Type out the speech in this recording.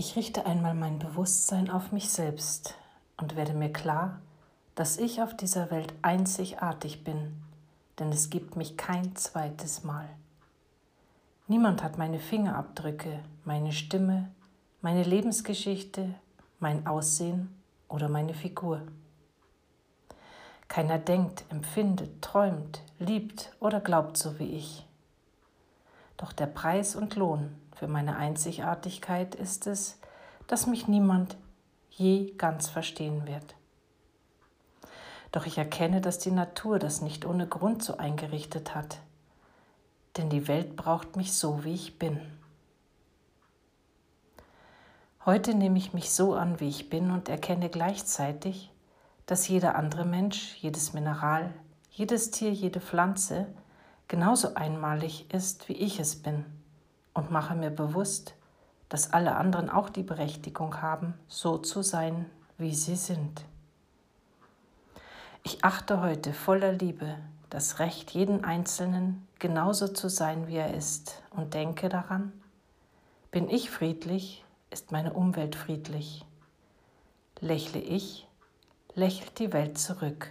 Ich richte einmal mein Bewusstsein auf mich selbst und werde mir klar, dass ich auf dieser Welt einzigartig bin, denn es gibt mich kein zweites Mal. Niemand hat meine Fingerabdrücke, meine Stimme, meine Lebensgeschichte, mein Aussehen oder meine Figur. Keiner denkt, empfindet, träumt, liebt oder glaubt so wie ich. Doch der Preis und Lohn für meine Einzigartigkeit ist es, dass mich niemand je ganz verstehen wird. Doch ich erkenne, dass die Natur das nicht ohne Grund so eingerichtet hat, denn die Welt braucht mich so, wie ich bin. Heute nehme ich mich so an, wie ich bin und erkenne gleichzeitig, dass jeder andere Mensch, jedes Mineral, jedes Tier, jede Pflanze genauso einmalig ist, wie ich es bin und mache mir bewusst, dass alle anderen auch die Berechtigung haben, so zu sein, wie sie sind. Ich achte heute voller Liebe das Recht jeden Einzelnen, genauso zu sein, wie er ist, und denke daran, bin ich friedlich, ist meine Umwelt friedlich. Lächle ich, lächelt die Welt zurück.